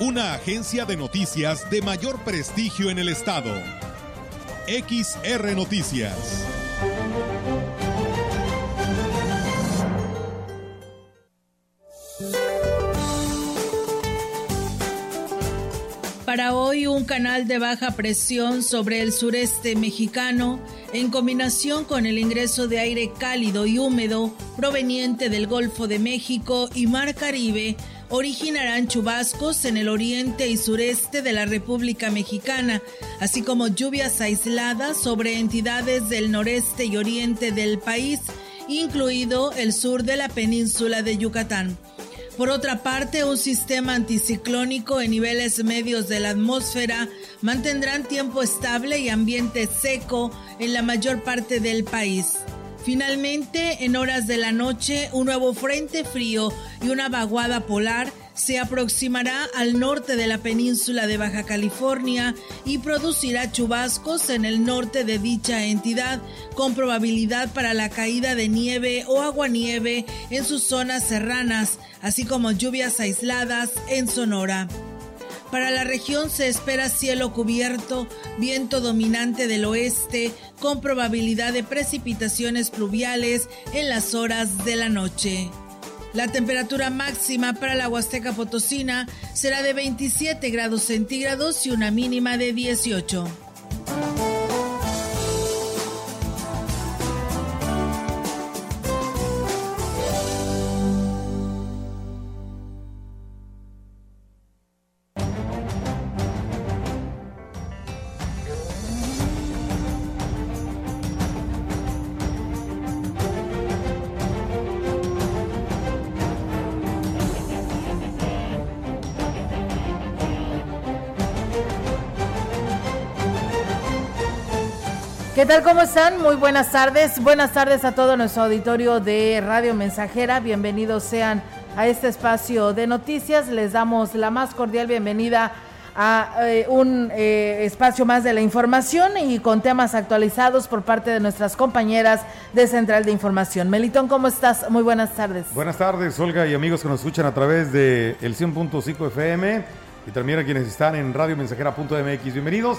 una agencia de noticias de mayor prestigio en el estado. XR Noticias. Para hoy un canal de baja presión sobre el sureste mexicano, en combinación con el ingreso de aire cálido y húmedo proveniente del Golfo de México y Mar Caribe, originarán chubascos en el oriente y sureste de la República Mexicana, así como lluvias aisladas sobre entidades del noreste y oriente del país, incluido el sur de la península de Yucatán. Por otra parte, un sistema anticiclónico en niveles medios de la atmósfera mantendrán tiempo estable y ambiente seco en la mayor parte del país. Finalmente, en horas de la noche, un nuevo frente frío y una vaguada polar se aproximará al norte de la península de Baja California y producirá chubascos en el norte de dicha entidad, con probabilidad para la caída de nieve o aguanieve en sus zonas serranas, así como lluvias aisladas en Sonora. Para la región se espera cielo cubierto, viento dominante del oeste, con probabilidad de precipitaciones pluviales en las horas de la noche. La temperatura máxima para la Huasteca Potosina será de 27 grados centígrados y una mínima de 18. ¿Qué tal? ¿Cómo están? Muy buenas tardes. Buenas tardes a todo nuestro auditorio de Radio Mensajera. Bienvenidos sean a este espacio de noticias. Les damos la más cordial bienvenida a eh, un eh, espacio más de la información y con temas actualizados por parte de nuestras compañeras de Central de Información. Melitón, ¿cómo estás? Muy buenas tardes. Buenas tardes, Olga y amigos que nos escuchan a través de el 100.5 FM y también a quienes están en radiomensajera.mx. Bienvenidos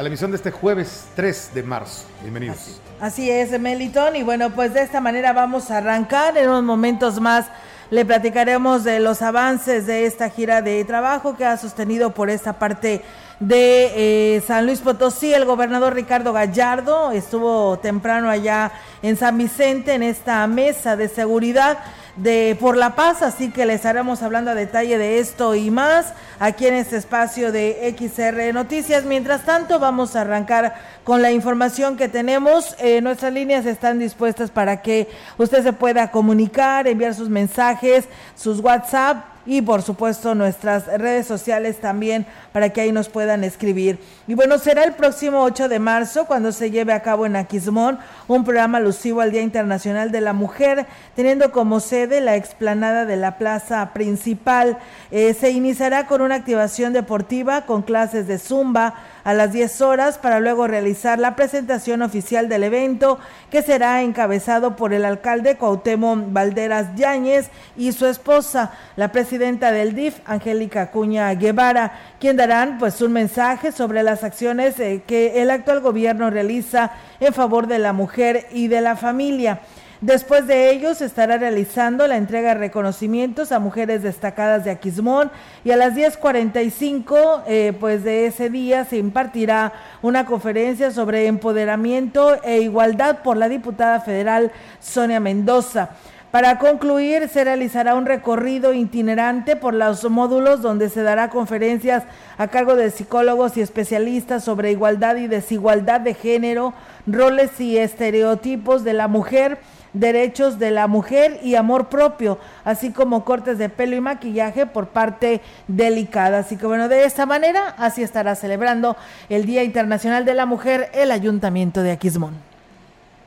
a la emisión de este jueves 3 de marzo. Bienvenidos. Así, es, Melitón. Y bueno, pues de esta manera vamos a arrancar. En unos momentos más le platicaremos de los avances de esta gira de trabajo que ha sostenido por esta parte de eh, San Luis Potosí. El gobernador Ricardo Gallardo estuvo temprano allá en San Vicente en esta mesa de seguridad de Por la Paz, así que les estaremos hablando a detalle de esto y más aquí en este espacio de XR Noticias. Mientras tanto, vamos a arrancar con la información que tenemos. Eh, nuestras líneas están dispuestas para que usted se pueda comunicar, enviar sus mensajes, sus WhatsApp y por supuesto nuestras redes sociales también para que ahí nos puedan escribir. Y bueno, será el próximo 8 de marzo cuando se lleve a cabo en Aquismón un programa alusivo al Día Internacional de la Mujer, teniendo como sede la explanada de la plaza principal. Eh, se iniciará con una activación deportiva con clases de zumba a las 10 horas para luego realizar la presentación oficial del evento que será encabezado por el alcalde Cuauhtémoc Valderas Yáñez y su esposa, la presidenta del DIF, Angélica Cuña Guevara, quien darán pues un mensaje sobre las acciones eh, que el actual gobierno realiza en favor de la mujer y de la familia. Después de ello se estará realizando la entrega de reconocimientos a mujeres destacadas de Aquismón y a las 10.45 eh, pues de ese día se impartirá una conferencia sobre empoderamiento e igualdad por la diputada federal Sonia Mendoza. Para concluir, se realizará un recorrido itinerante por los módulos donde se dará conferencias a cargo de psicólogos y especialistas sobre igualdad y desigualdad de género, roles y estereotipos de la mujer, derechos de la mujer y amor propio, así como cortes de pelo y maquillaje por parte delicada. Así que bueno, de esta manera así estará celebrando el Día Internacional de la Mujer el Ayuntamiento de Aquismón.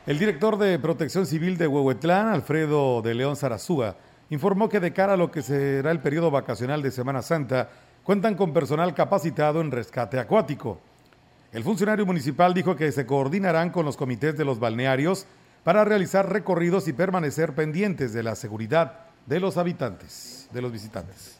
El director de Protección Civil de Huehuetlán, Alfredo de León Zarazúa, informó que de cara a lo que será el periodo vacacional de Semana Santa, cuentan con personal capacitado en rescate acuático. El funcionario municipal dijo que se coordinarán con los comités de los balnearios para realizar recorridos y permanecer pendientes de la seguridad de los habitantes, de los visitantes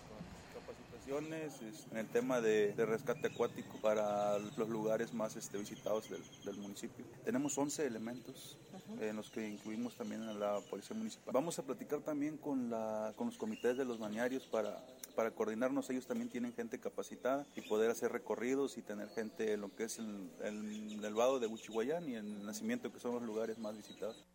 en el tema de, rescate acuático para los lugares más este, visitados del, municipio. Tenemos 11 elementos en los que incluimos también a la Policía Municipal. Vamos a platicar también con, la, con los comités de los bañarios para, para coordinarnos. Ellos también tienen gente capacitada y poder hacer recorridos y tener gente en lo que es el, el, el vado de Huichihuayán y el nacimiento, que son los lugares más visitados.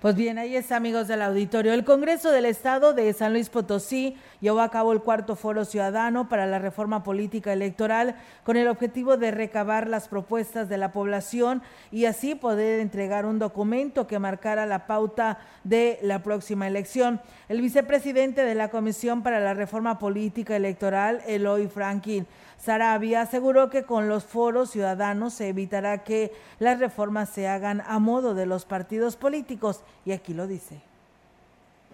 Pues bien, ahí está, amigos del auditorio. El Congreso del Estado de San Luis Potosí llevó a cabo el cuarto foro ciudadano para la reforma política electoral con el objetivo de recabar las propuestas de la población y así poder entregar un documento que marcara la pauta de la próxima elección. El vicepresidente de la Comisión para la Reforma Política Electoral, Eloy Franklin, Sarabia aseguró que con los foros ciudadanos se evitará que las reformas se hagan a modo de los partidos políticos y aquí lo dice.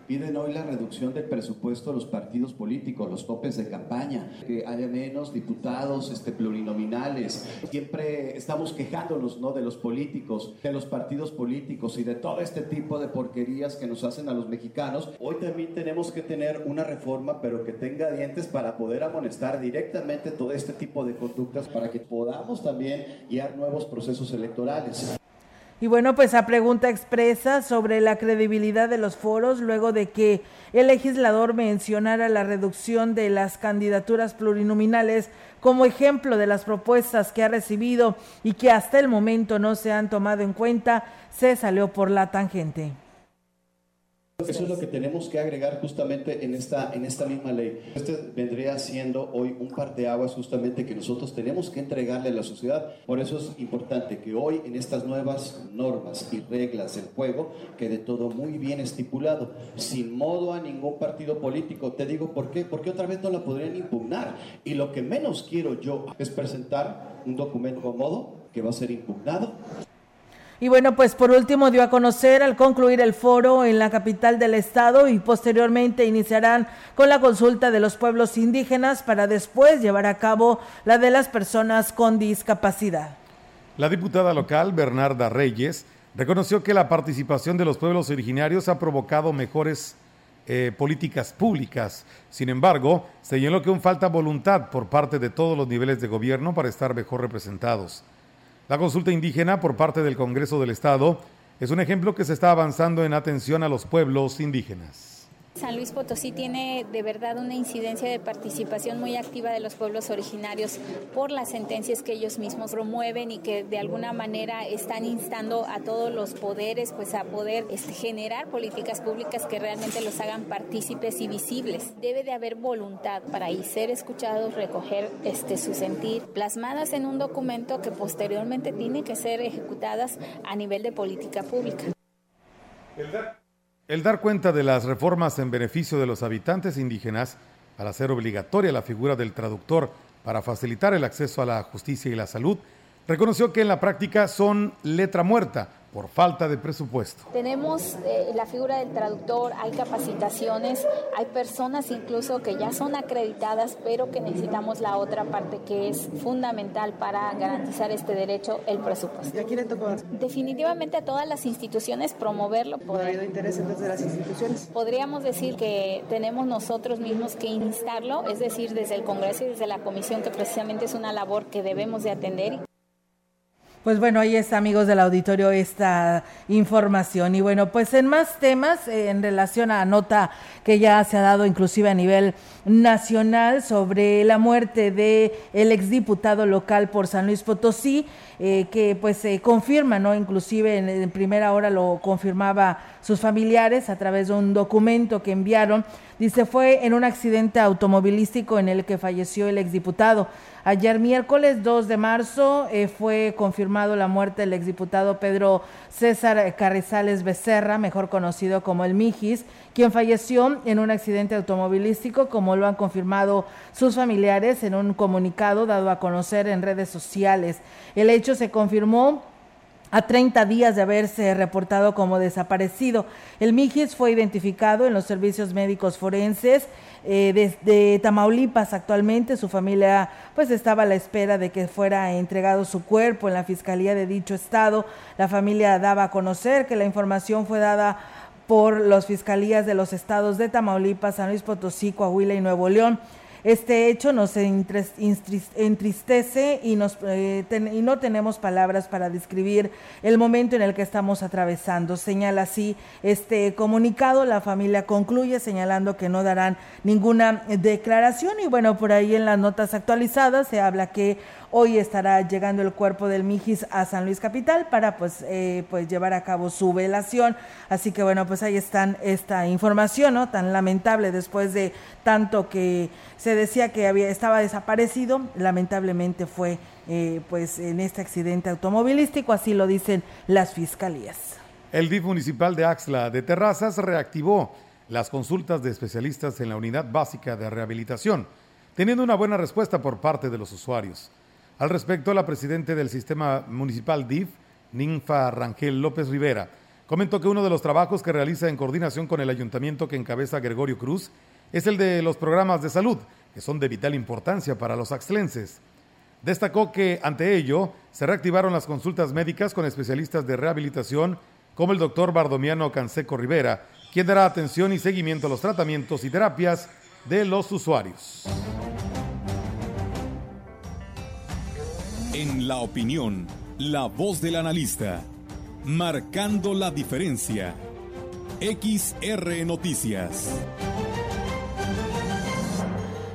Piden hoy la reducción del presupuesto de los partidos políticos, los topes de campaña, que haya menos diputados este, plurinominales. Siempre estamos quejándonos ¿no? de los políticos, de los partidos políticos y de todo este tipo de porquerías que nos hacen a los mexicanos. Hoy también tenemos que tener una reforma, pero que tenga dientes para poder amonestar directamente todo este tipo de conductas para que podamos también guiar nuevos procesos electorales. Y bueno, pues a pregunta expresa sobre la credibilidad de los foros, luego de que el legislador mencionara la reducción de las candidaturas plurinominales como ejemplo de las propuestas que ha recibido y que hasta el momento no se han tomado en cuenta, se salió por la tangente. Eso es lo que tenemos que agregar justamente en esta, en esta misma ley. Este vendría siendo hoy un par de aguas justamente que nosotros tenemos que entregarle a la sociedad. Por eso es importante que hoy en estas nuevas normas y reglas del juego quede todo muy bien estipulado, sin modo a ningún partido político. Te digo por qué, porque otra vez no la podrían impugnar. Y lo que menos quiero yo es presentar un documento a modo que va a ser impugnado y bueno, pues por último dio a conocer al concluir el foro en la capital del estado y posteriormente iniciarán con la consulta de los pueblos indígenas para después llevar a cabo la de las personas con discapacidad. La diputada local, Bernarda Reyes, reconoció que la participación de los pueblos originarios ha provocado mejores eh, políticas públicas. Sin embargo, señaló que aún falta voluntad por parte de todos los niveles de gobierno para estar mejor representados. La consulta indígena por parte del Congreso del Estado es un ejemplo que se está avanzando en atención a los pueblos indígenas. San Luis Potosí tiene de verdad una incidencia de participación muy activa de los pueblos originarios por las sentencias que ellos mismos promueven y que de alguna manera están instando a todos los poderes pues a poder este, generar políticas públicas que realmente los hagan partícipes y visibles. Debe de haber voluntad para ahí ser escuchados, recoger este su sentir, plasmadas en un documento que posteriormente tiene que ser ejecutadas a nivel de política pública. El dar cuenta de las reformas en beneficio de los habitantes indígenas al hacer obligatoria la figura del traductor para facilitar el acceso a la justicia y la salud, reconoció que en la práctica son letra muerta por falta de presupuesto. Tenemos eh, la figura del traductor, hay capacitaciones, hay personas incluso que ya son acreditadas, pero que necesitamos la otra parte que es fundamental para garantizar este derecho, el presupuesto. ¿Y a quién le tocó? Definitivamente a todas las instituciones promoverlo. ¿No ha habido interés entonces de las instituciones? Podríamos decir que tenemos nosotros mismos que instarlo, es decir, desde el Congreso y desde la Comisión, que precisamente es una labor que debemos de atender. Pues bueno, ahí está, amigos del auditorio, esta información. Y bueno, pues en más temas, eh, en relación a nota que ya se ha dado inclusive a nivel nacional sobre la muerte de el exdiputado local por San Luis Potosí, eh, que pues se confirma, ¿no? Inclusive en, primera hora lo confirmaba sus familiares a través de un documento que enviaron Dice, fue en un accidente automovilístico en el que falleció el exdiputado. Ayer miércoles 2 de marzo eh, fue confirmado la muerte del exdiputado Pedro César Carrizales Becerra, mejor conocido como el Mijis, quien falleció en un accidente automovilístico, como lo han confirmado sus familiares en un comunicado dado a conocer en redes sociales. El hecho se confirmó a 30 días de haberse reportado como desaparecido. El Mijis fue identificado en los servicios médicos forenses eh, de, Tamaulipas actualmente. Su familia pues estaba a la espera de que fuera entregado su cuerpo en la fiscalía de dicho estado. La familia daba a conocer que la información fue dada por las fiscalías de los estados de Tamaulipas, San Luis Potosí, Coahuila y Nuevo León. Este hecho nos entristece y, nos, eh, y no tenemos palabras para describir el momento en el que estamos atravesando. Señala así este comunicado. La familia concluye señalando que no darán ninguna declaración y bueno, por ahí en las notas actualizadas se habla que Hoy estará llegando el cuerpo del Mijis a San Luis Capital para pues, eh, pues llevar a cabo su velación. Así que bueno, pues ahí están esta información, ¿no? Tan lamentable después de tanto que se decía que había, estaba desaparecido, lamentablemente fue eh, pues en este accidente automovilístico, así lo dicen las fiscalías. El DIF municipal de Axla de Terrazas reactivó las consultas de especialistas en la unidad básica de rehabilitación, teniendo una buena respuesta por parte de los usuarios. Al respecto, la presidenta del sistema municipal DIF, Ninfa Rangel López Rivera, comentó que uno de los trabajos que realiza en coordinación con el ayuntamiento que encabeza Gregorio Cruz es el de los programas de salud, que son de vital importancia para los axlenses. Destacó que, ante ello, se reactivaron las consultas médicas con especialistas de rehabilitación, como el doctor Bardomiano Canseco Rivera, quien dará atención y seguimiento a los tratamientos y terapias de los usuarios. En la opinión, la voz del analista, marcando la diferencia. XR Noticias.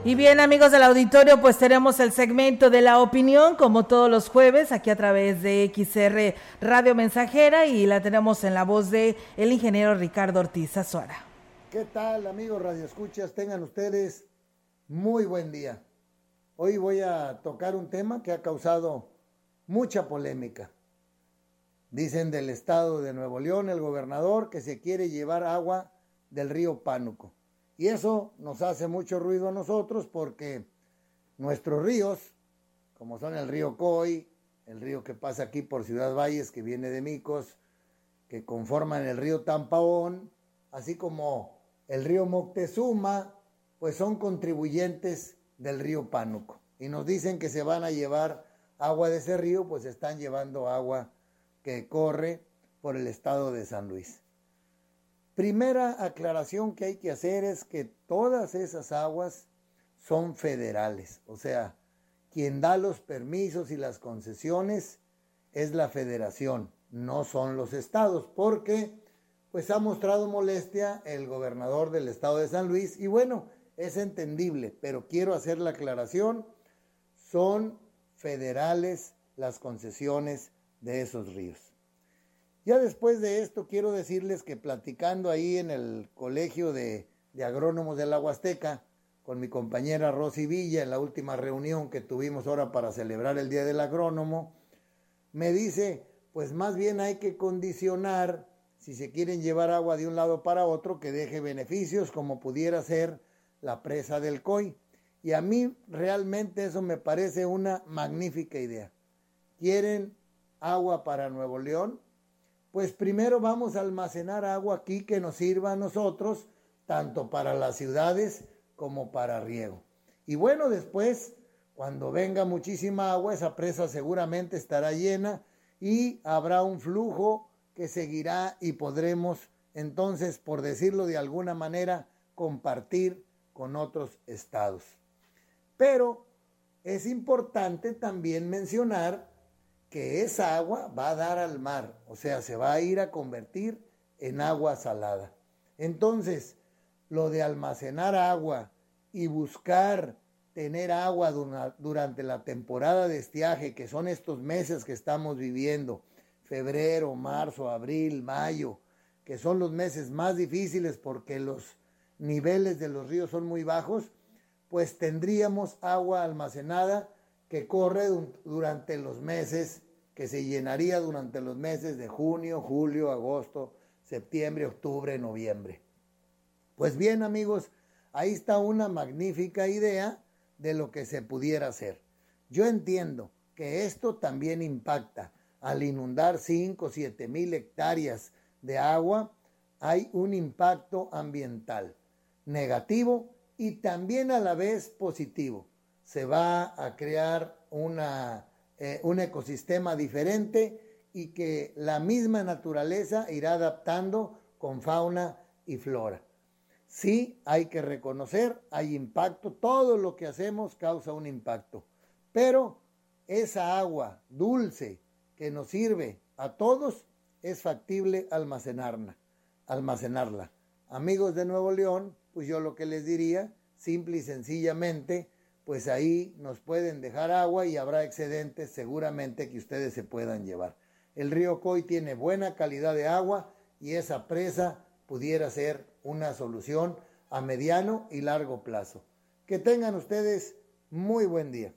Y bien, amigos del auditorio, pues tenemos el segmento de la opinión, como todos los jueves, aquí a través de XR Radio Mensajera, y la tenemos en la voz de el ingeniero Ricardo Ortiz Azuara. ¿Qué tal, amigos Radio Escuchas? Tengan ustedes muy buen día. Hoy voy a tocar un tema que ha causado mucha polémica. Dicen del estado de Nuevo León el gobernador que se quiere llevar agua del río Pánuco. Y eso nos hace mucho ruido a nosotros porque nuestros ríos, como son el río Coy, el río que pasa aquí por Ciudad Valles, que viene de Micos, que conforman el río Tampaón, así como el río Moctezuma, pues son contribuyentes del río Pánuco. Y nos dicen que se van a llevar agua de ese río, pues están llevando agua que corre por el estado de San Luis. Primera aclaración que hay que hacer es que todas esas aguas son federales, o sea, quien da los permisos y las concesiones es la federación, no son los estados, porque pues ha mostrado molestia el gobernador del estado de San Luis y bueno, es entendible, pero quiero hacer la aclaración, son federales las concesiones de esos ríos. Ya después de esto quiero decirles que platicando ahí en el Colegio de, Agrónomos de la Huasteca, con mi compañera Rosy Villa en la última reunión que tuvimos ahora para celebrar el Día del Agrónomo, me dice, pues más bien hay que condicionar, si se quieren llevar agua de un lado para otro, que deje beneficios como pudiera ser la presa del COI. Y a mí realmente eso me parece una magnífica idea. ¿Quieren agua para Nuevo León? Pues primero vamos a almacenar agua aquí que nos sirva a nosotros, tanto para las ciudades como para riego. Y bueno, después, cuando venga muchísima agua, esa presa seguramente estará llena y habrá un flujo que seguirá y podremos entonces, por decirlo de alguna manera, compartir con otros estados. Pero es importante también mencionar que esa agua va a dar al mar, o sea, se va a ir a convertir en agua salada. Entonces, lo de almacenar agua y buscar tener agua durante la temporada de estiaje, que son estos meses que estamos viviendo, febrero, marzo, abril, mayo, que son los meses más difíciles porque los niveles de los ríos son muy bajos, pues tendríamos agua almacenada que corre durante los meses, que se llenaría durante los meses de junio, julio, agosto, septiembre, octubre, noviembre. Pues bien amigos, ahí está una magnífica idea de lo que se pudiera hacer. Yo entiendo que esto también impacta. Al inundar 5 o 7 mil hectáreas de agua, hay un impacto ambiental negativo y también a la vez positivo. Se va a crear una, eh, un ecosistema diferente y que la misma naturaleza irá adaptando con fauna y flora. Sí, hay que reconocer, hay impacto, todo lo que hacemos causa un impacto, pero esa agua dulce que nos sirve a todos es factible almacenarla. almacenarla. Amigos de Nuevo León, pues yo lo que les diría, simple y sencillamente, pues ahí nos pueden dejar agua y habrá excedentes seguramente que ustedes se puedan llevar. El río Coy tiene buena calidad de agua y esa presa pudiera ser una solución a mediano y largo plazo. Que tengan ustedes muy buen día.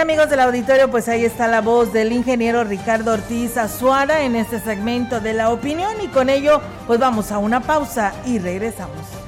Amigos del auditorio, pues ahí está la voz del ingeniero Ricardo Ortiz Azuara en este segmento de la opinión y con ello pues vamos a una pausa y regresamos.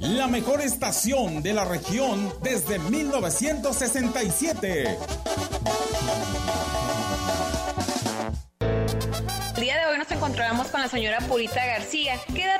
la mejor estación de la región desde 1967. El día de hoy nos encontramos con la señora Purita García. ¿Qué edad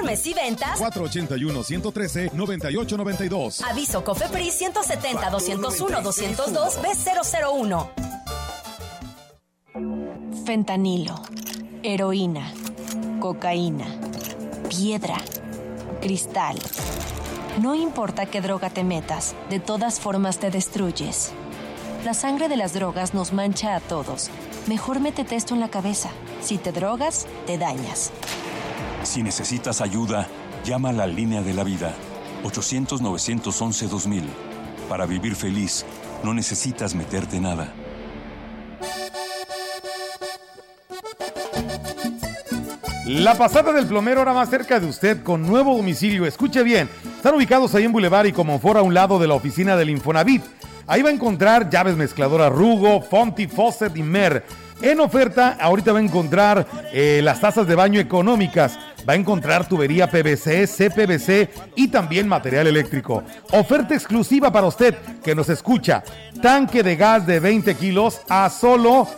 Informes y ventas 481-113-9892. Aviso COFEPRIS 170 201 202 B001. Fentanilo, heroína, cocaína, piedra, cristal. No importa qué droga te metas, de todas formas te destruyes. La sangre de las drogas nos mancha a todos. Mejor métete esto en la cabeza. Si te drogas, te dañas. Si necesitas ayuda, llama a la línea de la vida 800-911-2000. Para vivir feliz, no necesitas meterte nada. La pasada del plomero ahora más cerca de usted con nuevo domicilio. Escuche bien, están ubicados ahí en Boulevard y como fuera a un lado de la oficina del Infonavit. Ahí va a encontrar llaves mezcladoras Rugo, Fonti, Fawcett y Mer en oferta, ahorita va a encontrar eh, las tazas de baño económicas, va a encontrar tubería PVC, CPVC y también material eléctrico. Oferta exclusiva para usted que nos escucha. Tanque de gas de 20 kilos a solo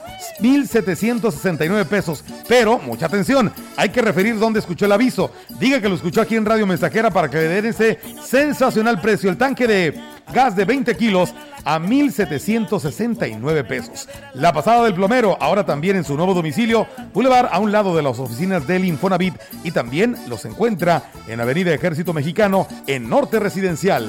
1,769 pesos. Pero, mucha atención, hay que referir dónde escuchó el aviso. Diga que lo escuchó aquí en Radio Mensajera para que le den ese sensacional precio. El tanque de gas de 20 kilos a 1.769 pesos. La pasada del plomero, ahora también en su nuevo domicilio, Boulevard a un lado de las oficinas del Infonavit y también los encuentra en Avenida Ejército Mexicano en Norte Residencial.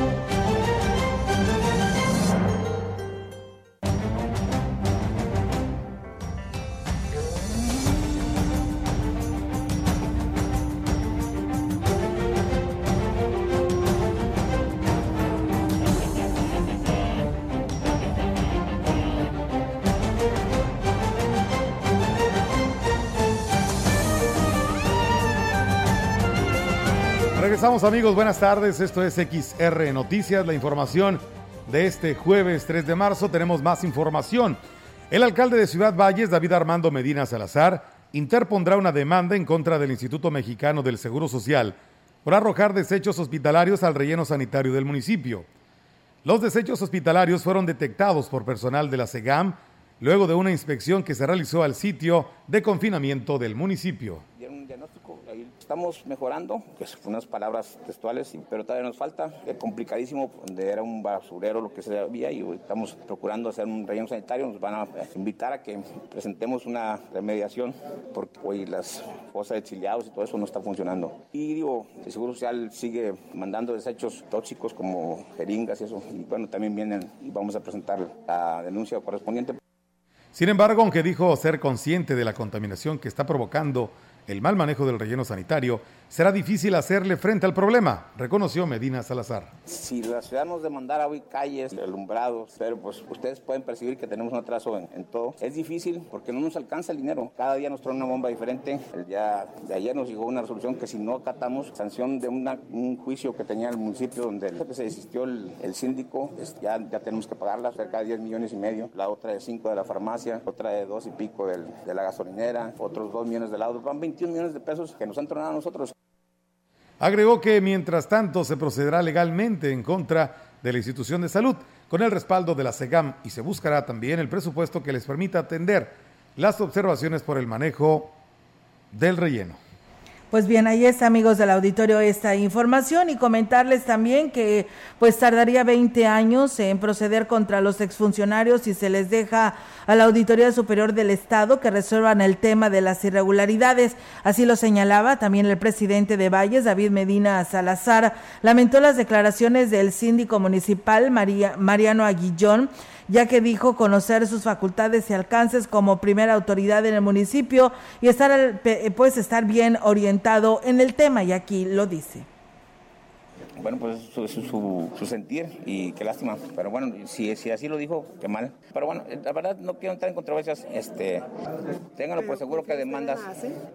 Regresamos amigos, buenas tardes. Esto es XR Noticias, la información de este jueves 3 de marzo. Tenemos más información. El alcalde de Ciudad Valles, David Armando Medina Salazar, interpondrá una demanda en contra del Instituto Mexicano del Seguro Social por arrojar desechos hospitalarios al relleno sanitario del municipio. Los desechos hospitalarios fueron detectados por personal de la SEGAM luego de una inspección que se realizó al sitio de confinamiento del municipio estamos mejorando, que son unas palabras textuales, pero todavía nos falta. Es complicadísimo, donde era un basurero lo que se había y estamos procurando hacer un relleno sanitario. Nos van a invitar a que presentemos una remediación porque hoy las fosas de exiliados y todo eso no está funcionando. Y digo, el Seguro Social sigue mandando desechos tóxicos como jeringas y eso. Y bueno, también vienen y vamos a presentar la denuncia correspondiente. Sin embargo, aunque dijo ser consciente de la contaminación que está provocando el mal manejo del relleno sanitario, será difícil hacerle frente al problema, reconoció Medina Salazar. Si la ciudad nos demandara hoy calles, alumbrados, pero pues ustedes pueden percibir que tenemos un atraso en, todo. Es difícil porque no nos alcanza el dinero. Cada día nos trae una bomba diferente. El día de ayer nos llegó una resolución que si no acatamos sanción de un juicio que tenía el municipio donde se desistió el, síndico, ya, ya tenemos que pagarla, cerca de 10 millones y medio. La otra de 5 de la farmacia, otra de 2 y pico de la gasolinera, otros 2 millones de lados. Van 21 millones de pesos que nos han tronado a nosotros. Agregó que mientras tanto se procederá legalmente en contra de la institución de salud con el respaldo de la SEGAM y se buscará también el presupuesto que les permita atender las observaciones por el manejo del relleno. Pues bien, ahí está, amigos del auditorio, esta información y comentarles también que pues tardaría 20 años en proceder contra los exfuncionarios si se les deja a la Auditoría Superior del Estado que resuelvan el tema de las irregularidades. Así lo señalaba también el presidente de Valles, David Medina Salazar, lamentó las declaraciones del síndico municipal Mariano Aguillón ya que dijo conocer sus facultades y alcances como primera autoridad en el municipio y estar, pues, estar bien orientado en el tema, y aquí lo dice bueno, pues su, su, su, sentir y qué lástima. Pero bueno, si, si así lo dijo, qué mal. Pero bueno, la verdad no quiero entrar en controversias. Este, ténganlo pues seguro que demandas.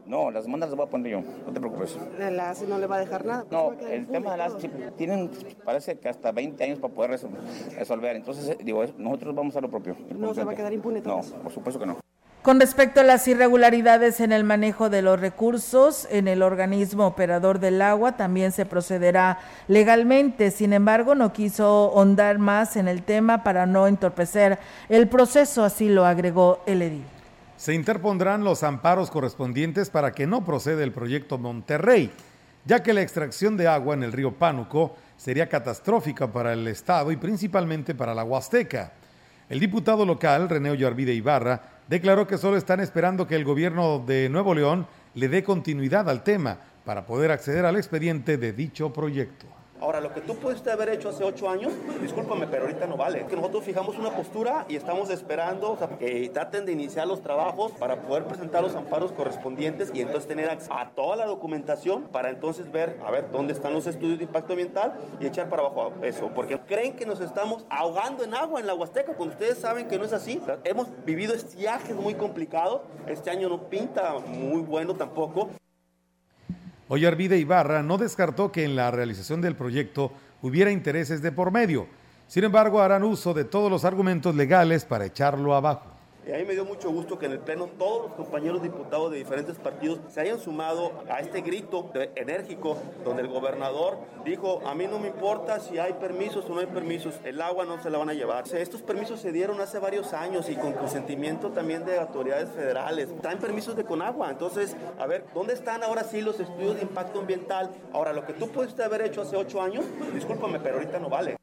No, las demandas las voy a poner yo, no te preocupes. ¿La ACE no le va a dejar nada? No, el tema de la ACE tienen, parece que hasta 20 años para poder resolver. Entonces, digo, nosotros vamos a lo propio. ¿No se va a quedar impune No, por supuesto que no. Con respecto a las irregularidades en el manejo de los recursos en el organismo operador del agua, también se procederá legalmente. Sin embargo, no quiso hondar más en el tema para no entorpecer el proceso, así lo agregó el edil. Se interpondrán los amparos correspondientes para que no proceda el proyecto Monterrey, ya que la extracción de agua en el río Pánuco sería catastrófica para el Estado y principalmente para la Huasteca. El diputado local, René Ollarvide Ibarra, declaró que solo están esperando que el gobierno de Nuevo León le dé continuidad al tema para poder acceder al expediente de dicho proyecto. Ahora, lo que tú pudiste haber hecho hace ocho años, discúlpame, pero ahorita no vale. Que nosotros fijamos una postura y estamos esperando que traten de iniciar los trabajos para poder presentar los amparos correspondientes y entonces tener acceso a toda la documentación para entonces ver, a ver, dónde están los estudios de impacto ambiental y echar para abajo eso. Porque creen que nos estamos ahogando en agua en la Huasteca, cuando ustedes saben que no es así. hemos vivido estiajes muy complicados. Este año no pinta muy bueno tampoco. Ollarvide Ibarra no descartó que en la realización del proyecto hubiera intereses de por medio. Sin embargo, harán uso de todos los argumentos legales para echarlo abajo. Y a mí me dio mucho gusto que en el Pleno todos los compañeros diputados de diferentes partidos se hayan sumado a este grito enérgico donde el gobernador dijo, a mí no me importa si hay permisos o no hay permisos, el agua no se la van a llevar. estos permisos se dieron hace varios años y con consentimiento también de autoridades federales. Traen permisos de Conagua. Entonces, a ver, ¿dónde están ahora sí los estudios de impacto ambiental? Ahora, lo que tú pudiste haber hecho hace ocho años, discúlpame, pero ahorita no vale.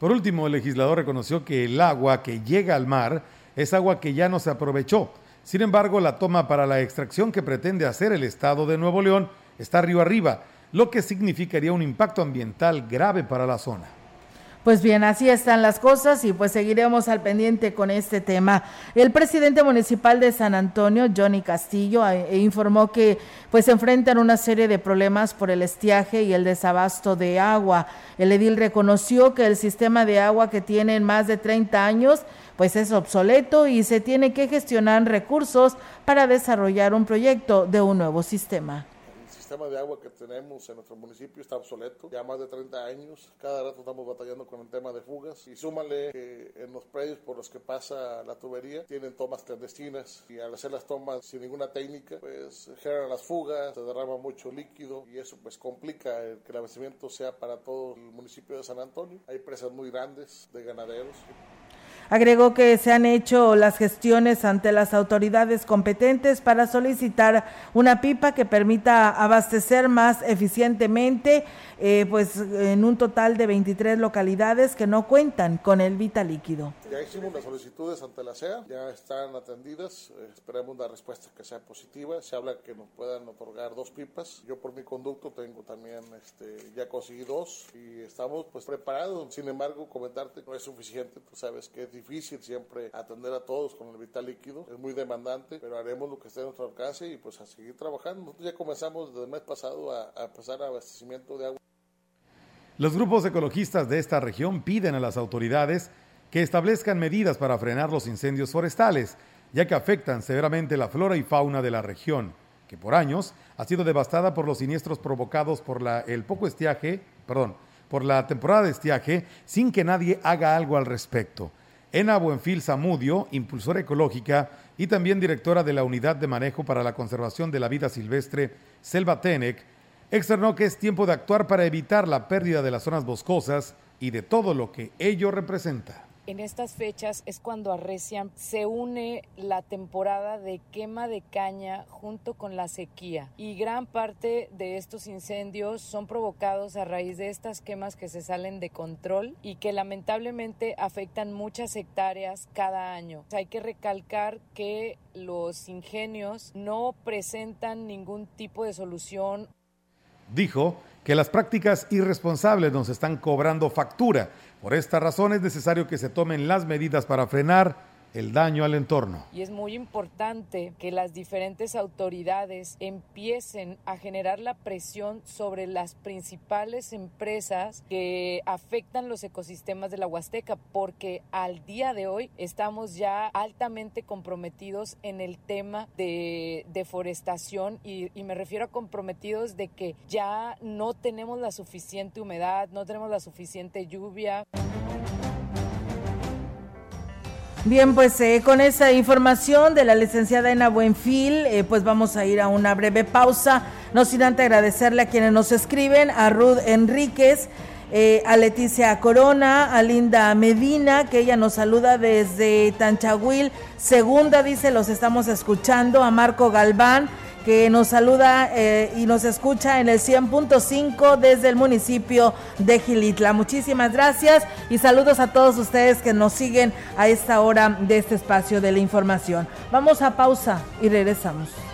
Por último, el legislador reconoció que el agua que llega al mar es agua que ya no se aprovechó. Sin embargo, la toma para la extracción que pretende hacer el Estado de Nuevo León está río arriba, lo que significaría un impacto ambiental grave para la zona. Pues bien, así están las cosas y pues seguiremos al pendiente con este tema. El presidente municipal de San Antonio, Johnny Castillo, eh, informó que pues enfrentan una serie de problemas por el estiaje y el desabasto de agua. El edil reconoció que el sistema de agua que tiene más de 30 años pues es obsoleto y se tiene que gestionar recursos para desarrollar un proyecto de un nuevo sistema el sistema de agua que tenemos en nuestro municipio está obsoleto, ya más de 30 años. Cada rato estamos batallando con el tema de fugas. Y súmale que en los predios por los que pasa la tubería tienen tomas clandestinas y al hacer las tomas sin ninguna técnica, pues generan las fugas, se derrama mucho líquido y eso pues complica el que el abastecimiento sea para todo el municipio de San Antonio. Hay presas muy grandes de ganaderos. Agregó que se han hecho las gestiones ante las autoridades competentes para solicitar una pipa que permita abastecer más eficientemente, eh, pues en un total de 23 localidades que no cuentan con el Vita líquido. Ya hicimos las solicitudes ante la CEA, ya están atendidas, eh, esperemos la respuesta que sea positiva. Se habla que nos puedan otorgar dos pipas. Yo por mi conducto tengo también, este, ya conseguí dos y estamos pues preparados. Sin embargo, comentarte no es suficiente, tú sabes que difícil siempre atender a todos con el vital líquido, es muy demandante, pero haremos lo que esté a nuestro alcance y pues a seguir trabajando. Nosotros ya comenzamos desde el mes pasado a, a a abastecimiento de agua. Los grupos ecologistas de esta región piden a las autoridades que establezcan medidas para frenar los incendios forestales, ya que afectan severamente la flora y fauna de la región, que por años ha sido devastada por los siniestros provocados por la, el poco estiaje, perdón, por la temporada de estiaje, sin que nadie haga algo al respecto. Ena Buenfil Zamudio, impulsora ecológica y también directora de la Unidad de Manejo para la Conservación de la Vida Silvestre, Selva Tenec, externó que es tiempo de actuar para evitar la pérdida de las zonas boscosas y de todo lo que ello representa en estas fechas es cuando arrecian, se une la temporada de quema de caña junto con la sequía y gran parte de estos incendios son provocados a raíz de estas quemas que se salen de control y que lamentablemente afectan muchas hectáreas cada año. Hay que recalcar que los ingenios no presentan ningún tipo de solución. Dijo que las prácticas irresponsables nos están cobrando factura por esta razón es necesario que se tomen las medidas para frenar el daño al entorno. Y es muy importante que las diferentes autoridades empiecen a generar la presión sobre las principales empresas que afectan los ecosistemas de la Huasteca, porque al día de hoy estamos ya altamente comprometidos en el tema de deforestación y, y me refiero a comprometidos de que ya no tenemos la suficiente humedad, no tenemos la suficiente lluvia. Bien, pues eh, con esa información de la licenciada Ena Buenfil, eh, pues vamos a ir a una breve pausa. No sin antes agradecerle a quienes nos escriben, a Ruth Enríquez, eh, a Leticia Corona, a Linda Medina, que ella nos saluda desde Tanchahuil. Segunda dice, los estamos escuchando, a Marco Galván que nos saluda eh, y nos escucha en el 100.5 desde el municipio de Gilitla. Muchísimas gracias y saludos a todos ustedes que nos siguen a esta hora de este espacio de la información. Vamos a pausa y regresamos.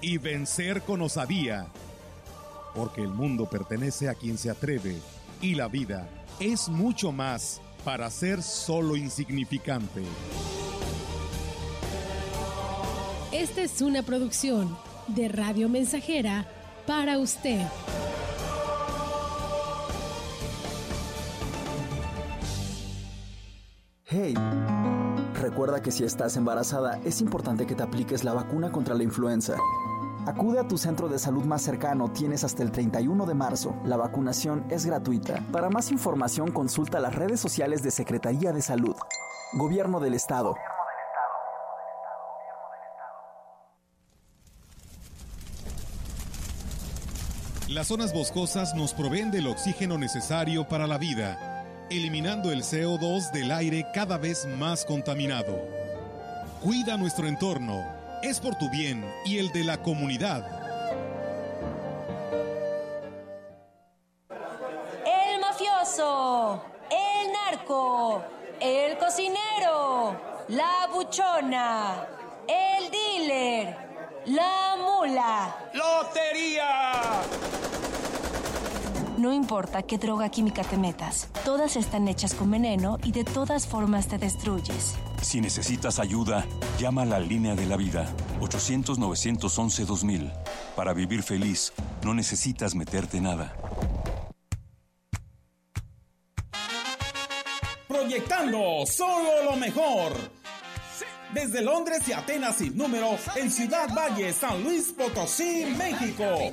y vencer con osadía, porque el mundo pertenece a quien se atreve y la vida es mucho más para ser solo insignificante. Esta es una producción de Radio Mensajera para usted. Hey, recuerda que si estás embarazada es importante que te apliques la vacuna contra la influenza. Acude a tu centro de salud más cercano, tienes hasta el 31 de marzo. La vacunación es gratuita. Para más información consulta las redes sociales de Secretaría de Salud. Gobierno del Estado. Las zonas boscosas nos proveen del oxígeno necesario para la vida, eliminando el CO2 del aire cada vez más contaminado. Cuida nuestro entorno, es por tu bien y el de la comunidad. El mafioso, el narco, el cocinero, la buchona, el dealer, la mula. ¡Lotería! No importa qué droga química te metas, todas están hechas con veneno y de todas formas te destruyes. Si necesitas ayuda, llama a la línea de la vida, 800-911-2000. Para vivir feliz, no necesitas meterte nada. Proyectando solo lo mejor. Desde Londres y Atenas sin número, en Ciudad Valle, San Luis Potosí, México.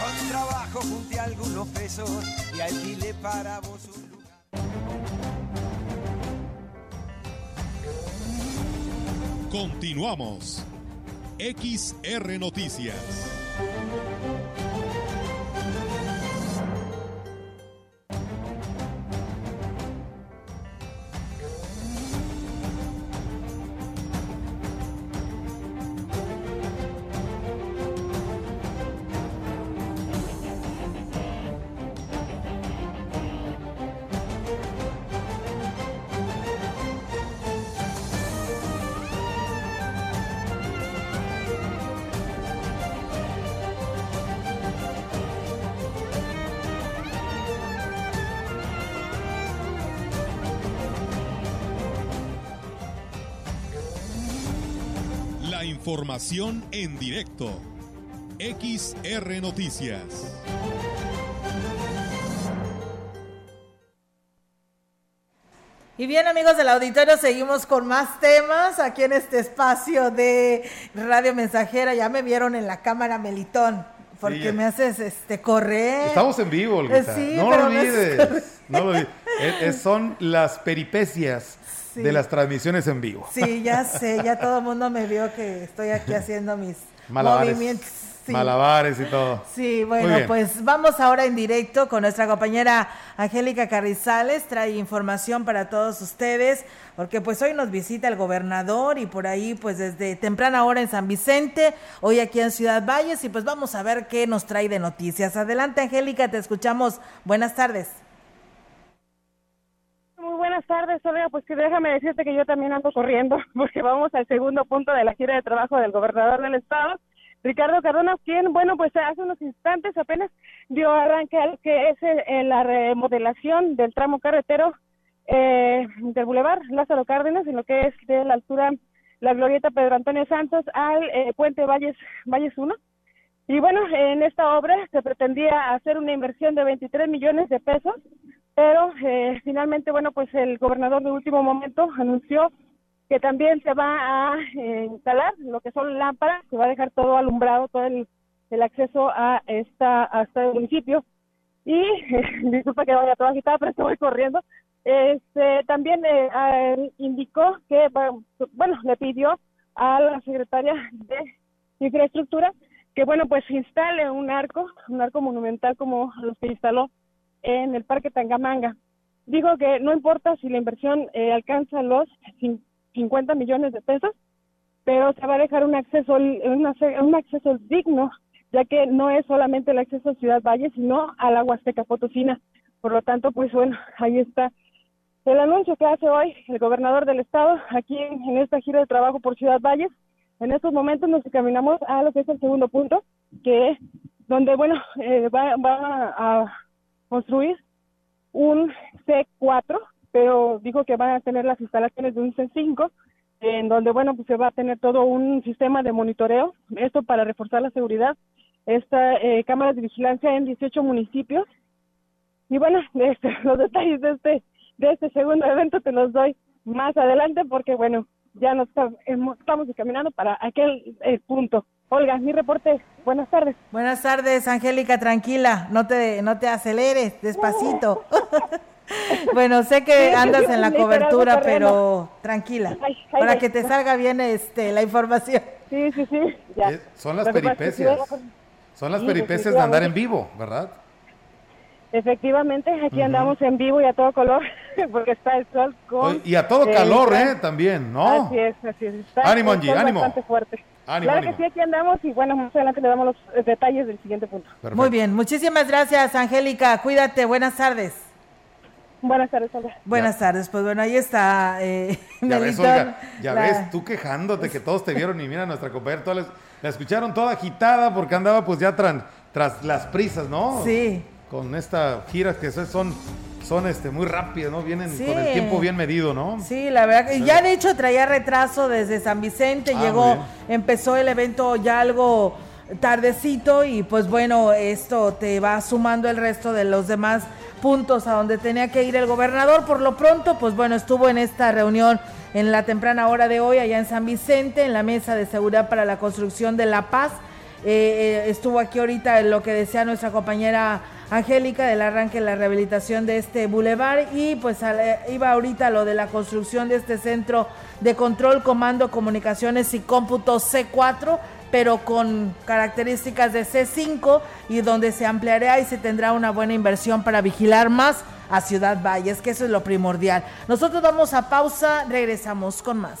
Con trabajo junté algunos pesos y alquilé para vos un lugar. Continuamos. XR Noticias. Información en directo. XR Noticias. Y bien, amigos del auditorio, seguimos con más temas aquí en este espacio de Radio Mensajera. Ya me vieron en la cámara Melitón, porque Sí. me haces este correr. Estamos en vivo, Olguita. Eh, sí, no pero lo olvides. No lo olvides. Es- es- son las peripecias Sí. de las transmisiones en vivo. Sí, ya sé, ya todo el mundo me vio que estoy aquí haciendo mis Malabares. movimientos. Sí. Malabares y todo. Sí, bueno, pues vamos ahora en directo con nuestra compañera Angélica Carrizales, trae información para todos ustedes, porque pues hoy nos visita el gobernador y por ahí pues desde temprana hora en San Vicente, hoy aquí en Ciudad Valles y pues vamos a ver qué nos trae de noticias. Adelante Angélica, te escuchamos. Buenas tardes. Buenas tardes, Olga. Pues que déjame decirte que yo también ando corriendo, porque vamos al segundo punto de la gira de trabajo del gobernador del estado, Ricardo Cardona, quien, bueno, pues hace unos instantes apenas dio arranque a lo que es eh, la remodelación del tramo carretero eh, del Boulevard Lázaro Cárdenas, en lo que es de la altura La Glorieta Pedro Antonio Santos al eh, Puente Valles, Valles 1. Y bueno, en esta obra se pretendía hacer una inversión de 23 millones de pesos, pero eh, finalmente, bueno, pues el gobernador de último momento anunció que también se va a eh, instalar lo que son lámparas, se va a dejar todo alumbrado, todo el, el acceso a esta a este municipio. Y disculpa que vaya toda agitada, pero estoy corriendo. Este, también eh, indicó que, bueno, le pidió a la secretaria de infraestructura que, bueno, pues instale un arco, un arco monumental como los que instaló en el Parque Tangamanga. Dijo que no importa si la inversión eh, alcanza los cin- 50 millones de pesos, pero se va a dejar un acceso, un, acceso digno, ya que no es solamente el acceso a Ciudad Valle, sino a la Huasteca Potosina. Por lo tanto, pues bueno, ahí está el anuncio que hace hoy el gobernador del estado aquí en, esta gira de trabajo por Ciudad Valles. En estos momentos nos encaminamos a lo que es el segundo punto, que donde, bueno, eh, va, va a construir un C4, pero dijo que van a tener las instalaciones de un C5, en donde, bueno, pues se va a tener todo un sistema de monitoreo, esto para reforzar la seguridad, esta eh, cámaras de vigilancia en 18 municipios. Y bueno, este, los detalles de este, de este segundo evento te los doy más adelante porque, bueno, ya nos estamos encaminando para aquel eh, punto. Olga, mi reporte, buenas tardes. Buenas tardes, Angélica, tranquila, no te, no te aceleres, despacito. bueno, sé que andas en la cobertura, pero tranquila, Ay, ay, para ay. que te salga bien este la información. Sí, sí, sí, ya. Eh, Son las peripecias. Son las peripecias de andar en vivo, ¿verdad? Efectivamente, aquí andamos en vivo y a todo color, porque está el sol con... Y a todo eh, calor, ¿eh? También, ¿no? Así es, así es. Está Ánimo, Angie, ánimo. bastante fuerte. Ánimo, claro ánimo. que sí, aquí andamos y bueno, más adelante le damos los eh, detalles del siguiente punto. Muy bien, muchísimas gracias, Angélica, cuídate, buenas tardes. Buenas tardes, Olga. Buenas tardes, pues bueno, ahí está. Eh, Ya ves, Melitón, Olga, ya la- ves, tú quejándote que todos te vieron y mira nuestra compañera, todas las- la escucharon toda agitada porque andaba pues ya tran- tras las prisas, ¿no? Sí. Con esta gira que son, son este, muy rápidas, ¿no? Vienen Sí. con el tiempo bien medido, ¿no? Sí, la verdad que ya de hecho traía retraso desde San Vicente, Ah, llegó, empezó el evento ya algo tardecito y pues bueno, esto te va sumando el resto de los demás puntos a donde tenía que ir el gobernador. Por lo pronto, pues bueno, estuvo en esta reunión en la temprana hora de hoy allá en San Vicente, en la mesa de seguridad para la construcción de La Paz. Eh, eh, estuvo aquí ahorita lo que decía nuestra compañera Angélica del arranque la rehabilitación de este bulevar y pues eh, iba ahorita lo de la construcción de este centro de control, comando, comunicaciones y cómputo C4 pero con características de C5 y donde se ampliará y se tendrá una buena inversión para vigilar más a Ciudad Valles, que eso es lo primordial. Nosotros vamos a pausa, regresamos con más.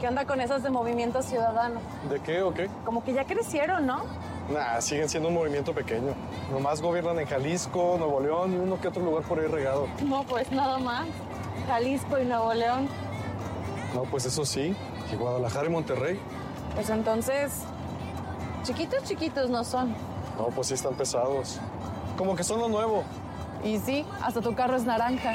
¿Qué onda con esas de Movimiento Ciudadano? ¿De qué o qué? Como que ya crecieron, ¿no? Nah, siguen siendo un movimiento pequeño. Nomás gobiernan en Jalisco, Nuevo León y uno que otro lugar por ahí regado. No, pues nada más. Jalisco y Nuevo León. No, pues eso sí. Y Guadalajara y Monterrey. Pues entonces, chiquitos, chiquitos no son. No, pues sí están pesados. Como que son lo nuevo. Y sí, hasta tu carro es naranja.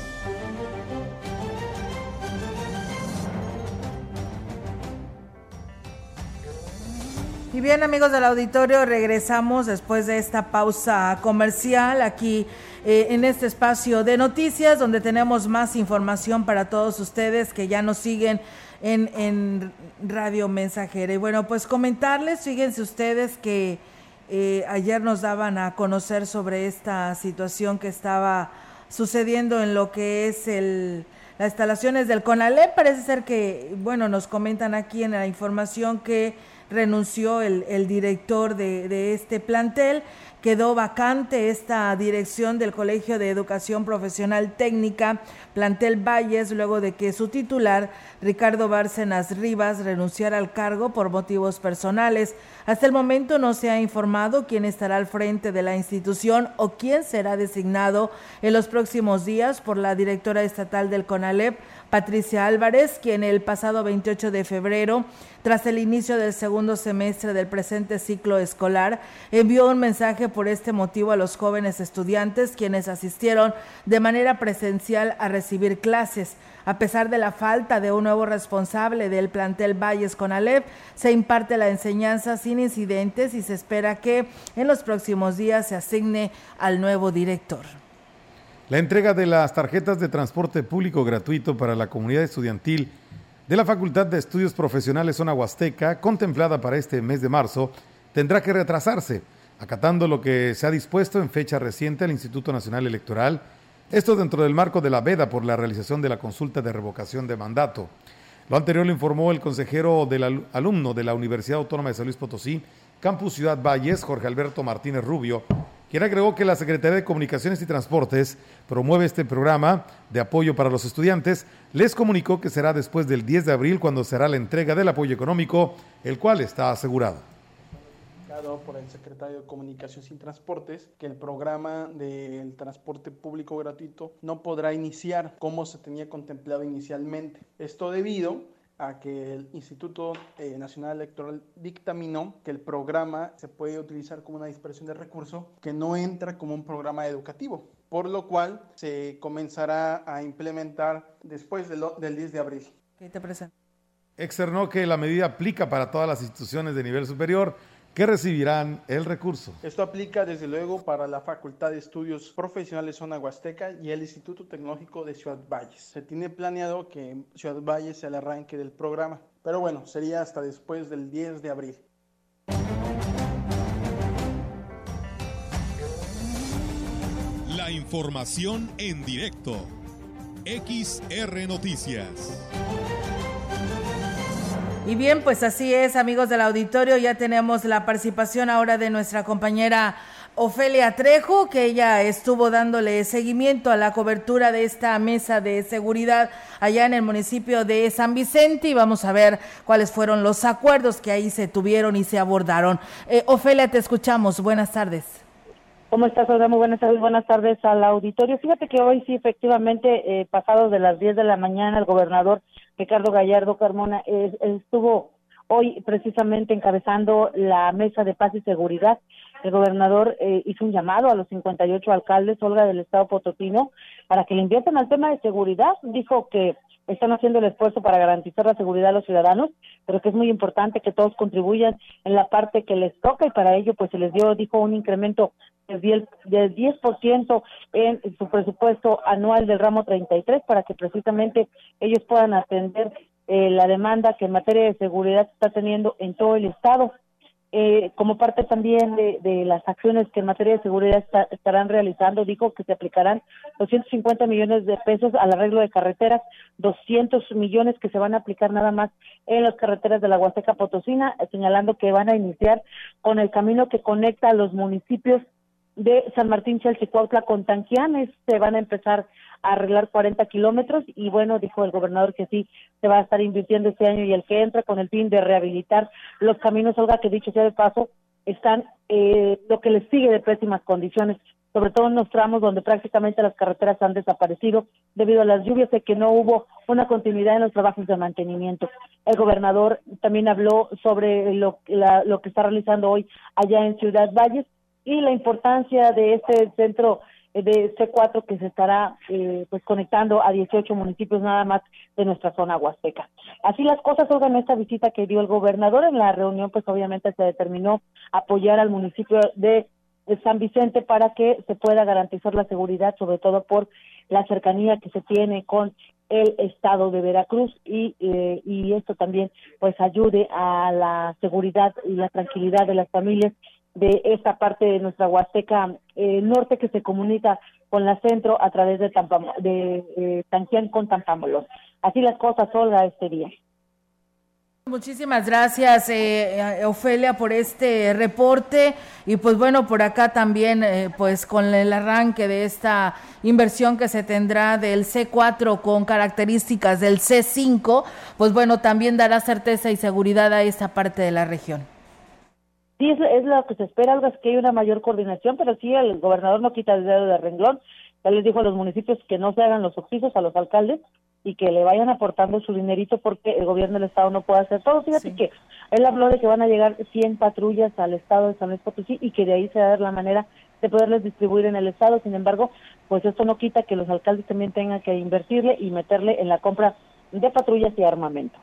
Y bien amigos del auditorio, regresamos después de esta pausa comercial aquí eh, en este espacio de noticias donde tenemos más información para todos ustedes que ya nos siguen en, en Radio Mensajera. Y bueno, pues comentarles, fíjense ustedes que eh, ayer nos daban a conocer sobre esta situación que estaba sucediendo en lo que es el las instalaciones del CONALEP. Parece ser que, bueno, nos comentan aquí en la información que renunció el, el director de, de, este plantel. Quedó vacante esta dirección del Colegio de Educación Profesional Técnica, plantel Valles, luego de que su titular, Ricardo Bárcenas Rivas, renunciara al cargo por motivos personales. Hasta el momento no se ha informado quién estará al frente de la institución o quién será designado en los próximos días por la directora estatal del CONALEP, Patricia Álvarez, quien el pasado 28 de febrero, tras el inicio del segundo semestre del presente ciclo escolar, envió un mensaje por este motivo a los jóvenes estudiantes quienes asistieron de manera presencial a recibir clases. A pesar de la falta de un nuevo responsable del plantel Valles con Alep, se imparte la enseñanza sin incidentes y se espera que en los próximos días se asigne al nuevo director. La entrega de las tarjetas de transporte público gratuito para la comunidad estudiantil de la Facultad de Estudios Profesionales Zona Huasteca, contemplada para este mes de marzo, tendrá que retrasarse, acatando lo que se ha dispuesto en fecha reciente al Instituto Nacional Electoral, esto dentro del marco de la veda por la realización de la consulta de revocación de mandato. Lo anterior lo informó el consejero del alumno de la Universidad Autónoma de San Luis Potosí, Campus Ciudad Valles, Jorge Alberto Martínez Rubio, quien agregó que la Secretaría de Comunicaciones y Transportes promueve este programa de apoyo para los estudiantes. Les comunicó que será después del 10 de abril cuando será la entrega del apoyo económico, el cual está asegurado por el secretario de Comunicaciones y Transportes que el programa del transporte público gratuito no podrá iniciar como se tenía contemplado inicialmente. Esto debido a que el Instituto eh, Nacional Electoral dictaminó que el programa se puede utilizar como una dispersión de recursos que no entra como un programa educativo, por lo cual se comenzará a implementar después del, del 10 de abril. ¿Qué te presenta? Externó que la medida aplica para todas las instituciones de nivel superior que recibirán el recurso. Esto aplica desde luego para la Facultad de Estudios Profesionales Zona Huasteca y el Instituto Tecnológico de Ciudad Valles. Se tiene planeado que Ciudad Valles sea el arranque del programa, pero bueno, sería hasta después del 10 de abril. La información en directo. XR Noticias. Y bien, pues así es, amigos del auditorio, ya tenemos la participación ahora de nuestra compañera Ofelia Trejo, que ella estuvo dándole seguimiento a la cobertura de esta mesa de seguridad allá en el municipio de San Vicente y vamos a ver cuáles fueron los acuerdos que ahí se tuvieron y se abordaron. Eh, Ofelia, te escuchamos. Buenas tardes. ¿Cómo estás, Olga? Muy buenas tardes. Buenas tardes al auditorio. Fíjate que hoy sí, efectivamente, eh, pasado de las 10 de la mañana, el gobernador Ricardo Gallardo Carmona eh, estuvo hoy precisamente encabezando la mesa de paz y seguridad el gobernador eh, hizo un llamado a los 58 alcaldes, Olga, del Estado Potosino, para que le inviertan al tema de seguridad. Dijo que están haciendo el esfuerzo para garantizar la seguridad a los ciudadanos, pero que es muy importante que todos contribuyan en la parte que les toca y para ello pues se les dio, dijo, un incremento del 10%, del 10 en su presupuesto anual del ramo 33 para que precisamente ellos puedan atender eh, la demanda que en materia de seguridad está teniendo en todo el estado. Eh, como parte también de, las acciones que en materia de seguridad estarán realizando, dijo que se aplicarán 250 millones de pesos al arreglo de carreteras, 200 millones que se van a aplicar nada más en las carreteras de la Huasteca Potosina, señalando que van a iniciar con el camino que conecta a los municipios de San Martín Chalchicuautla con Tanquianes, se van a empezar a arreglar 40 kilómetros y bueno, dijo el gobernador que sí, se va a estar invirtiendo este año y el que entra con el fin de rehabilitar los caminos, Olga, que dicho sea de paso, están eh, lo que les sigue de pésimas condiciones, sobre todo en los tramos donde prácticamente las carreteras han desaparecido debido a las lluvias. Y que no hubo una continuidad en los trabajos de mantenimiento. El gobernador también habló sobre lo, lo que está realizando hoy allá en Ciudad Valles y la importancia de este centro de C4 que se estará eh, pues conectando a 18 municipios nada más de nuestra zona huasteca. Así las cosas, en esta visita que dio el gobernador en la reunión, pues obviamente se determinó apoyar al municipio de, San Vicente para que se pueda garantizar la seguridad, sobre todo por la cercanía que se tiene con el estado de Veracruz y, eh, y esto también pues ayude a la seguridad y la tranquilidad de las familias de esta parte de nuestra Huasteca eh, norte que se comunica con la centro a través de, de eh, Tanquián con Tampamolón. Así las cosas, Olga, este día. Muchísimas gracias, eh, Ofelia, por este reporte y pues bueno, por acá también, eh, pues con el arranque de esta inversión que se tendrá del C4 con características del C5, pues bueno, también dará certeza y seguridad a esta parte de la región. Sí, es, lo que se espera, algo es que hay una mayor coordinación, pero sí, el gobernador no quita el dedo de renglón. Ya les dijo a los municipios que no se hagan los oficios a los alcaldes y que le vayan aportando su dinerito porque el gobierno del estado no puede hacer todo. Fíjate que él habló de que van a llegar 100 patrullas al estado de San Luis Potosí y que de ahí se va a dar la manera de poderles distribuir en el estado. Sin embargo, pues esto no quita que los alcaldes también tengan que invertirle y meterle en la compra de patrullas y armamento.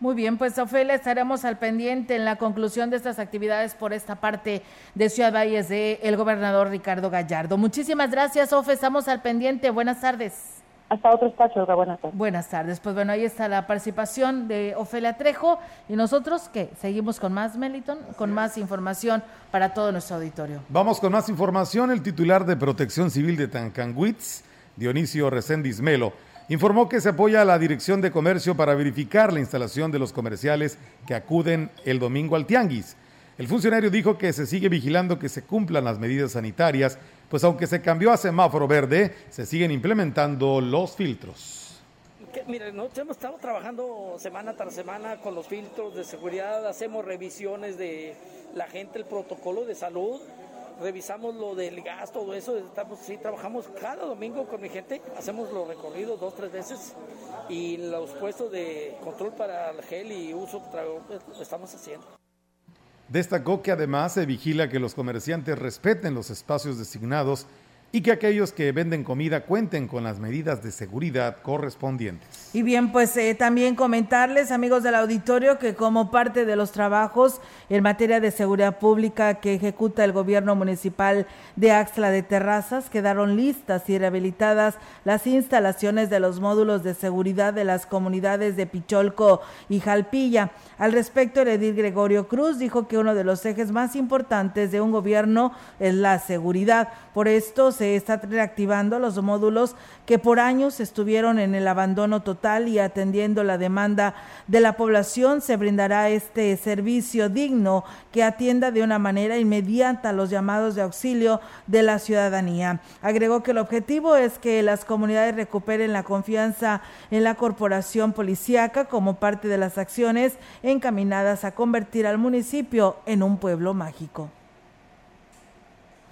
Muy bien, pues Ofelia, estaremos al pendiente en la conclusión de estas actividades por esta parte de Ciudad Valles de el gobernador Ricardo Gallardo. Muchísimas gracias, Ofe, estamos al pendiente. Buenas tardes. Hasta otro espacio, buenas tardes. Buenas tardes. Pues bueno, ahí está la participación de Ofelia Trejo y nosotros que seguimos con más Meliton, con más información para todo nuestro auditorio. Vamos con más información. El titular de Protección Civil de Tancanguitz, Dionisio Reséndiz Melo, informó que se apoya a la Dirección de Comercio para verificar la instalación de los comerciales que acuden el domingo al Tianguis. El funcionario dijo que se sigue vigilando que se cumplan las medidas sanitarias, pues aunque se cambió a semáforo verde, se siguen implementando los filtros. mire, nosotros hemos estado trabajando semana tras semana con los filtros de seguridad, hacemos revisiones de la gente, el protocolo de salud, revisamos lo del gas, todo eso, estamos, sí, trabajamos cada domingo con mi gente, hacemos los recorridos dos, tres veces y los puestos de control para el gel y uso lo estamos haciendo. Destacó que además se vigila que los comerciantes respeten los espacios designados y que aquellos que venden comida cuenten con las medidas de seguridad correspondientes. Y bien, pues eh, también comentarles, amigos del auditorio, que como parte de los trabajos en materia de seguridad pública que ejecuta el gobierno municipal de Axla de Terrazas, quedaron listas y rehabilitadas las instalaciones de los módulos de seguridad de las comunidades de Picholco y Jalpilla. Al respecto, el edil Gregorio Cruz dijo que uno de los ejes más importantes de un gobierno es la seguridad. Por esto, se está reactivando los módulos que por años estuvieron en el abandono total y atendiendo la demanda de la población, se brindará este servicio digno que atienda de una manera inmediata los llamados de auxilio de la ciudadanía. Agregó que el objetivo es que las comunidades recuperen la confianza en la corporación policíaca como parte de las acciones encaminadas a convertir al municipio en un pueblo mágico.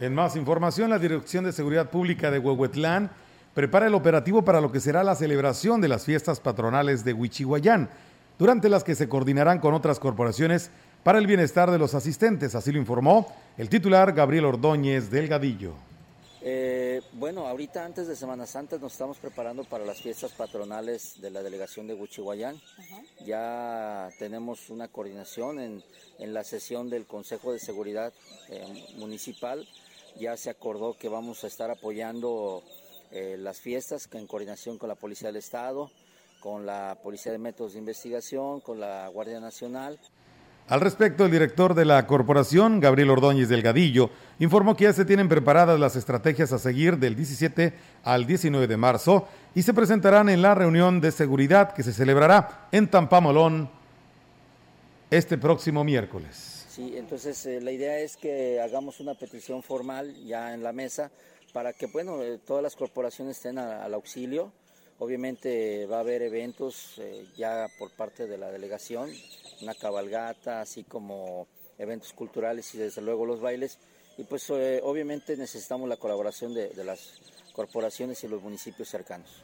En más información, la Dirección de Seguridad Pública de Huehuetlán prepara el operativo para lo que será la celebración de las fiestas patronales de Huichihuayán, durante las que se coordinarán con otras corporaciones para el bienestar de los asistentes, así lo informó el titular Gabriel Ordóñez Delgadillo. Eh, bueno, ahorita antes de Semana Santa nos estamos preparando para las fiestas patronales de la delegación de Huichihuayán. Ya tenemos una coordinación en, en, la sesión del Consejo de Seguridad eh, Municipal ya se acordó que vamos a estar apoyando eh, las fiestas en coordinación con la Policía del Estado, con la Policía de Métodos de Investigación, con la Guardia Nacional. Al respecto, el director de la corporación, Gabriel Ordóñez Delgadillo, informó que ya se tienen preparadas las estrategias a seguir del 17 al 19 de marzo y se presentarán en la reunión de seguridad que se celebrará en Tampamolón este próximo miércoles. Sí, entonces eh, la idea es que hagamos una petición formal ya en la mesa para que, bueno, eh, todas las corporaciones estén al auxilio. Obviamente va a haber eventos eh, ya por parte de la delegación, una cabalgata, así como eventos culturales y desde luego los bailes. Y pues obviamente necesitamos la colaboración de las corporaciones y los municipios cercanos.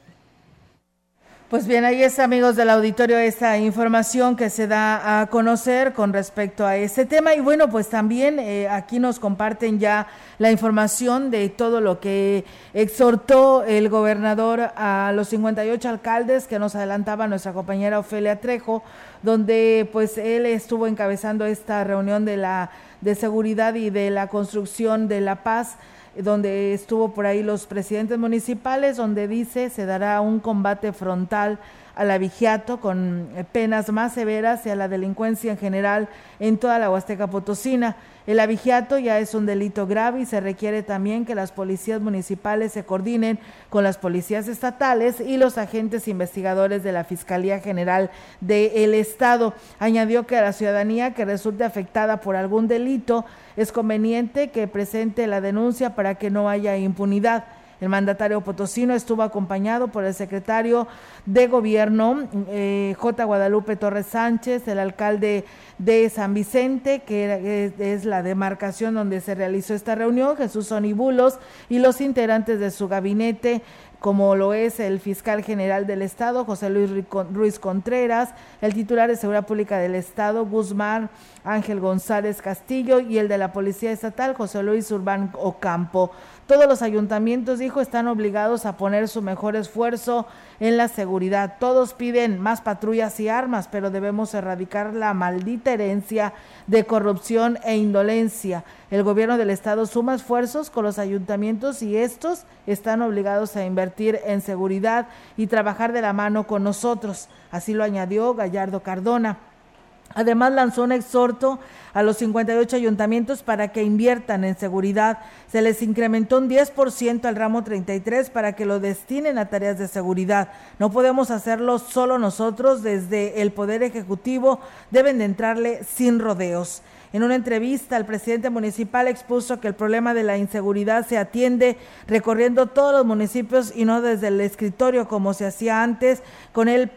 Pues bien, ahí es, amigos del auditorio, esta información que se da a conocer con respecto a este tema. Y bueno, pues también eh, aquí nos comparten ya la información de todo lo que exhortó el gobernador a los 58 alcaldes que nos adelantaba nuestra compañera Ofelia Trejo, donde pues él estuvo encabezando esta reunión de la de seguridad y de la construcción de la paz donde estuvo por ahí los presidentes municipales, donde dice se dará un combate frontal al abigiato con penas más severas y a la delincuencia en general en toda la Huasteca Potosina. El abigiato ya es un delito grave y se requiere también que las policías municipales se coordinen con las policías estatales y los agentes investigadores de la Fiscalía General del Estado. Añadió que a la ciudadanía que resulte afectada por algún delito es conveniente que presente la denuncia para que no haya impunidad. El mandatario potosino estuvo acompañado por el secretario de Gobierno, eh, J. Guadalupe Torres Sánchez, el alcalde de San Vicente, que es la demarcación donde se realizó esta reunión, Jesús Onibulos, y los integrantes de su gabinete, como lo es el fiscal general del Estado, José Luis Ruiz Contreras, el titular de Seguridad Pública del Estado, Guzmán Ángel González Castillo, y el de la Policía Estatal, José Luis Urbán Ocampo. Todos los ayuntamientos, dijo, están obligados a poner su mejor esfuerzo en la seguridad. Todos piden más patrullas y armas, pero debemos erradicar la maldita herencia de corrupción e indolencia. El gobierno del estado suma esfuerzos con los ayuntamientos y estos están obligados a invertir en seguridad y trabajar de la mano con nosotros. Así lo añadió Gallardo Cardona. Además lanzó un exhorto a los 58 ayuntamientos para que inviertan en seguridad. Se les incrementó un 10% al ramo 33 para que lo destinen a tareas de seguridad. No podemos hacerlo solo nosotros, desde el Poder Ejecutivo deben de entrarle sin rodeos. En una entrevista, el presidente municipal expuso que el problema de la inseguridad se atiende recorriendo todos los municipios y no desde el escritorio como se hacía antes con, el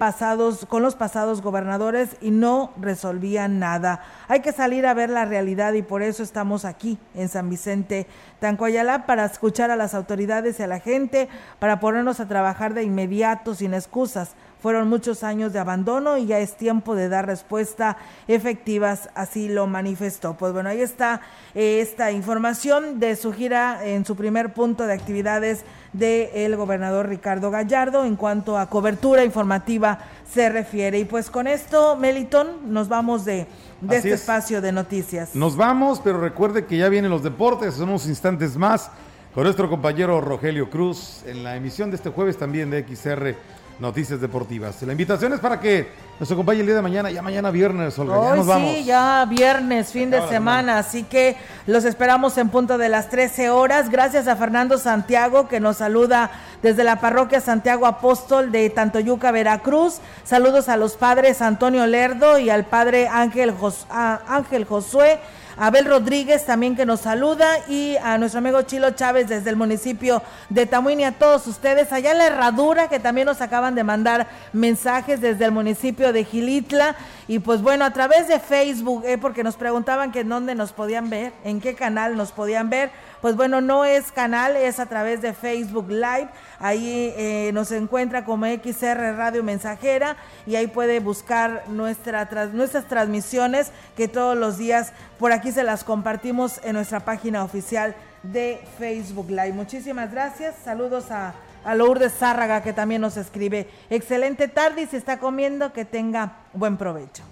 con los pasados gobernadores y no resolvían nada. Hay que salir a ver la realidad y por eso estamos aquí en San Vicente Tancoyalá para escuchar a las autoridades y a la gente, para ponernos a trabajar de inmediato sin excusas fueron muchos años de abandono y ya es tiempo de dar respuesta efectivas, así lo manifestó. Pues bueno, ahí está eh, esta información de su gira en su primer punto de actividades del gobernador Ricardo Gallardo en cuanto a cobertura informativa se refiere. Y pues con esto, Meliton, nos vamos de, de este espacio de noticias. Nos vamos, pero recuerde que ya vienen los deportes, son unos instantes más con nuestro compañero Rogelio Cruz en la emisión de este jueves también de XR noticias deportivas. La invitación es para que nos acompañe el día de mañana, ya mañana viernes, Olga, ya Hoy nos vamos. sí, ya viernes, fin de semana, así que los esperamos en punto de las 13 horas. Gracias a Fernando Santiago que nos saluda desde la parroquia Santiago Apóstol de Tantoyuca, Veracruz. Saludos a los padres Antonio Lerdo y al padre Ángel, Jos- Ángel Josué. Abel Rodríguez también que nos saluda y a nuestro amigo Chilo Chávez desde el municipio de Tamuín y a todos ustedes allá en la Herradura que también nos acaban de mandar mensajes desde el municipio de Gilitla y pues bueno a través de Facebook eh, porque nos preguntaban que en dónde nos podían ver, en qué canal nos podían ver, pues bueno no es canal, es a través de Facebook Live, ahí eh, nos encuentra como XR Radio Mensajera y ahí puede buscar nuestra, tras- nuestras transmisiones que todos los días por aquí se las compartimos en nuestra página oficial de Facebook Live. Muchísimas gracias. Saludos a, a Lourdes Zárraga que también nos escribe. Excelente tarde y se está comiendo. Que tenga buen provecho.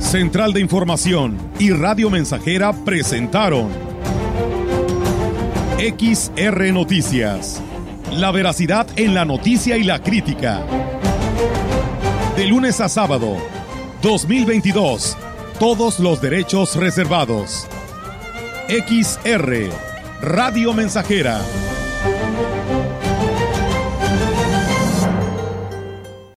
Central de Información y Radio Mensajera presentaron XR Noticias. La veracidad en la noticia y la crítica. De lunes a sábado, 2022. Todos los derechos reservados. XR, Radio Mensajera